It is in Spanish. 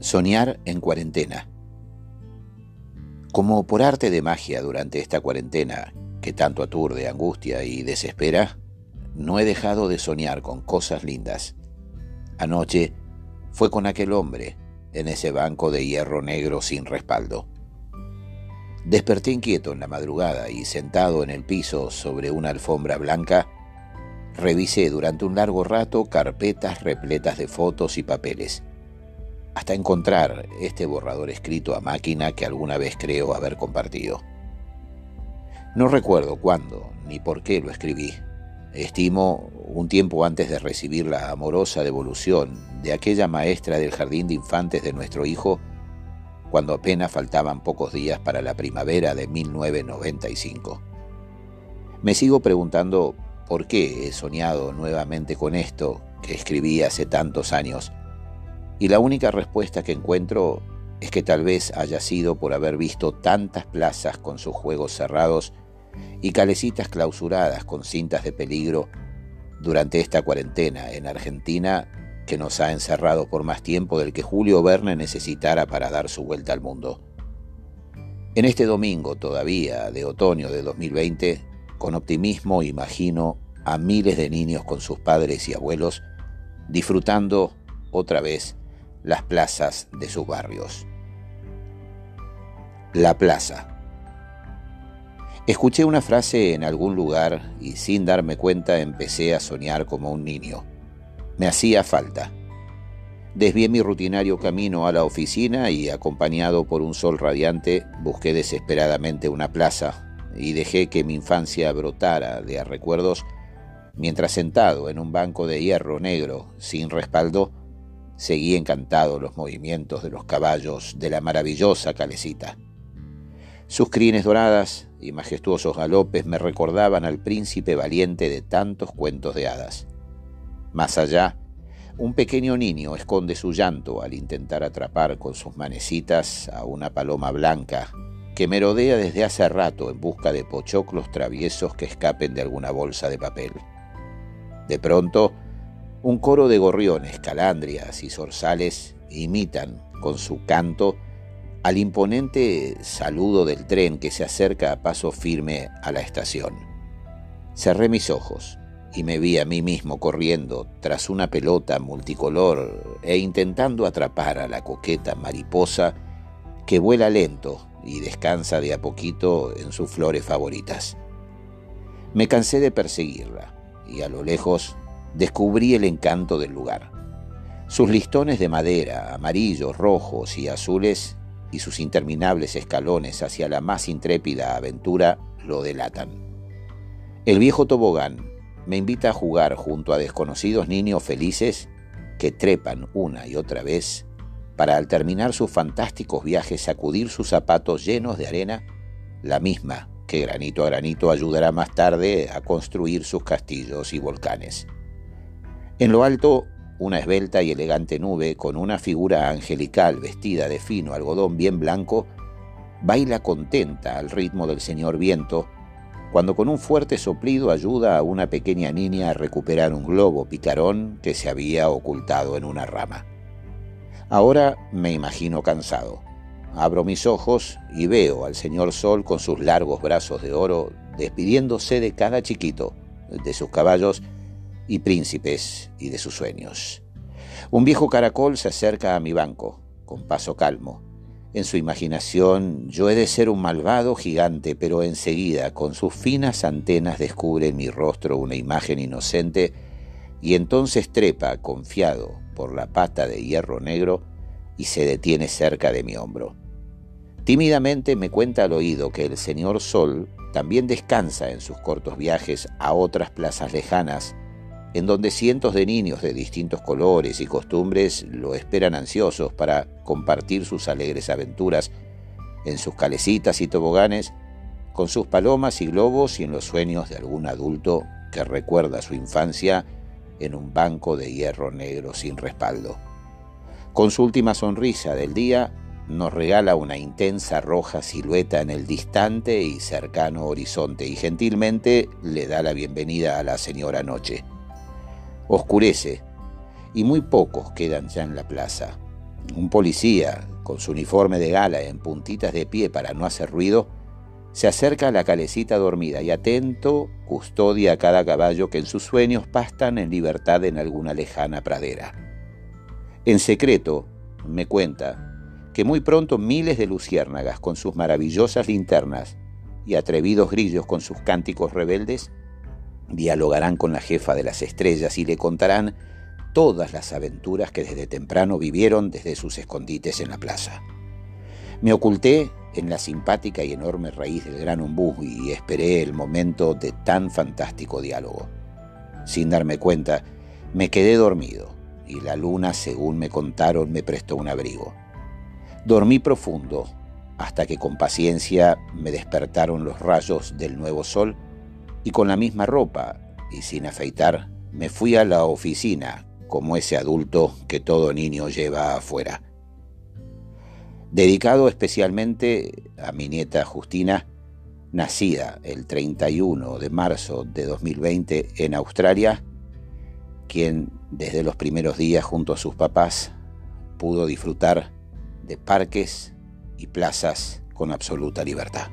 Soñar en cuarentena. Como por arte de magia durante esta cuarentena, que tanto aturde, angustia y desespera, no he dejado de soñar con cosas lindas. Anoche fue con aquel hombre en ese banco de hierro negro sin respaldo. Desperté inquieto en la madrugada y sentado en el piso sobre una alfombra blanca, revisé durante un largo rato carpetas repletas de fotos y papeles hasta encontrar este borrador escrito a máquina que alguna vez creo haber compartido. No recuerdo cuándo ni por qué lo escribí. Estimo un tiempo antes de recibir la amorosa devolución de aquella maestra del jardín de infantes de nuestro hijo, cuando apenas faltaban pocos días para la primavera de 1995. Me sigo preguntando por qué he soñado nuevamente con esto que escribí hace tantos años y la única respuesta que encuentro es que tal vez haya sido por haber visto tantas plazas con sus juegos cerrados y calecitas clausuradas con cintas de peligro durante esta cuarentena en Argentina que nos ha encerrado por más tiempo del que Julio Verne necesitara para dar su vuelta al mundo. En este domingo todavía de otoño de 2020, con optimismo imagino a miles de niños con sus padres y abuelos disfrutando otra vez las plazas de sus barrios. La plaza. Escuché una frase en algún lugar y sin darme cuenta empecé a soñar como un niño. Me hacía falta. Desvié mi rutinario camino a la oficina y, acompañado por un sol radiante, busqué desesperadamente una plaza y dejé que mi infancia brotara de recuerdos mientras sentado en un banco de hierro negro sin respaldo, Seguí encantado los movimientos de los caballos de la maravillosa calecita. Sus crines doradas y majestuosos galopes me recordaban al príncipe valiente de tantos cuentos de hadas. Más allá, un pequeño niño esconde su llanto al intentar atrapar con sus manecitas a una paloma blanca que merodea desde hace rato en busca de pochoclos traviesos que escapen de alguna bolsa de papel. De pronto, un coro de gorriones, calandrias y zorzales imitan con su canto al imponente saludo del tren que se acerca a paso firme a la estación. Cerré mis ojos y me vi a mí mismo corriendo tras una pelota multicolor e intentando atrapar a la coqueta mariposa que vuela lento y descansa de a poquito en sus flores favoritas. Me cansé de perseguirla y a lo lejos descubrí el encanto del lugar. Sus listones de madera, amarillos, rojos y azules, y sus interminables escalones hacia la más intrépida aventura lo delatan. El viejo tobogán me invita a jugar junto a desconocidos niños felices que trepan una y otra vez para al terminar sus fantásticos viajes sacudir sus zapatos llenos de arena, la misma que granito a granito ayudará más tarde a construir sus castillos y volcanes. En lo alto, una esbelta y elegante nube con una figura angelical vestida de fino algodón bien blanco, baila contenta al ritmo del señor viento, cuando con un fuerte soplido ayuda a una pequeña niña a recuperar un globo picarón que se había ocultado en una rama. Ahora me imagino cansado. Abro mis ojos y veo al señor Sol con sus largos brazos de oro despidiéndose de cada chiquito, de sus caballos y príncipes y de sus sueños. Un viejo caracol se acerca a mi banco, con paso calmo. En su imaginación yo he de ser un malvado gigante, pero enseguida con sus finas antenas descubre en mi rostro una imagen inocente y entonces trepa, confiado, por la pata de hierro negro y se detiene cerca de mi hombro. Tímidamente me cuenta al oído que el señor Sol también descansa en sus cortos viajes a otras plazas lejanas en donde cientos de niños de distintos colores y costumbres lo esperan ansiosos para compartir sus alegres aventuras en sus calecitas y toboganes, con sus palomas y globos y en los sueños de algún adulto que recuerda su infancia en un banco de hierro negro sin respaldo. Con su última sonrisa del día, nos regala una intensa roja silueta en el distante y cercano horizonte y gentilmente le da la bienvenida a la señora Noche. Oscurece y muy pocos quedan ya en la plaza. Un policía, con su uniforme de gala en puntitas de pie para no hacer ruido, se acerca a la calecita dormida y atento custodia a cada caballo que en sus sueños pastan en libertad en alguna lejana pradera. En secreto, me cuenta que muy pronto miles de luciérnagas con sus maravillosas linternas y atrevidos grillos con sus cánticos rebeldes dialogarán con la jefa de las estrellas y le contarán todas las aventuras que desde temprano vivieron desde sus escondites en la plaza. Me oculté en la simpática y enorme raíz del gran ombú y esperé el momento de tan fantástico diálogo. Sin darme cuenta, me quedé dormido y la luna, según me contaron, me prestó un abrigo. Dormí profundo hasta que con paciencia me despertaron los rayos del nuevo sol y con la misma ropa y sin afeitar me fui a la oficina como ese adulto que todo niño lleva afuera. Dedicado especialmente a mi nieta Justina, nacida el 31 de marzo de 2020 en Australia, quien desde los primeros días junto a sus papás pudo disfrutar de parques y plazas con absoluta libertad.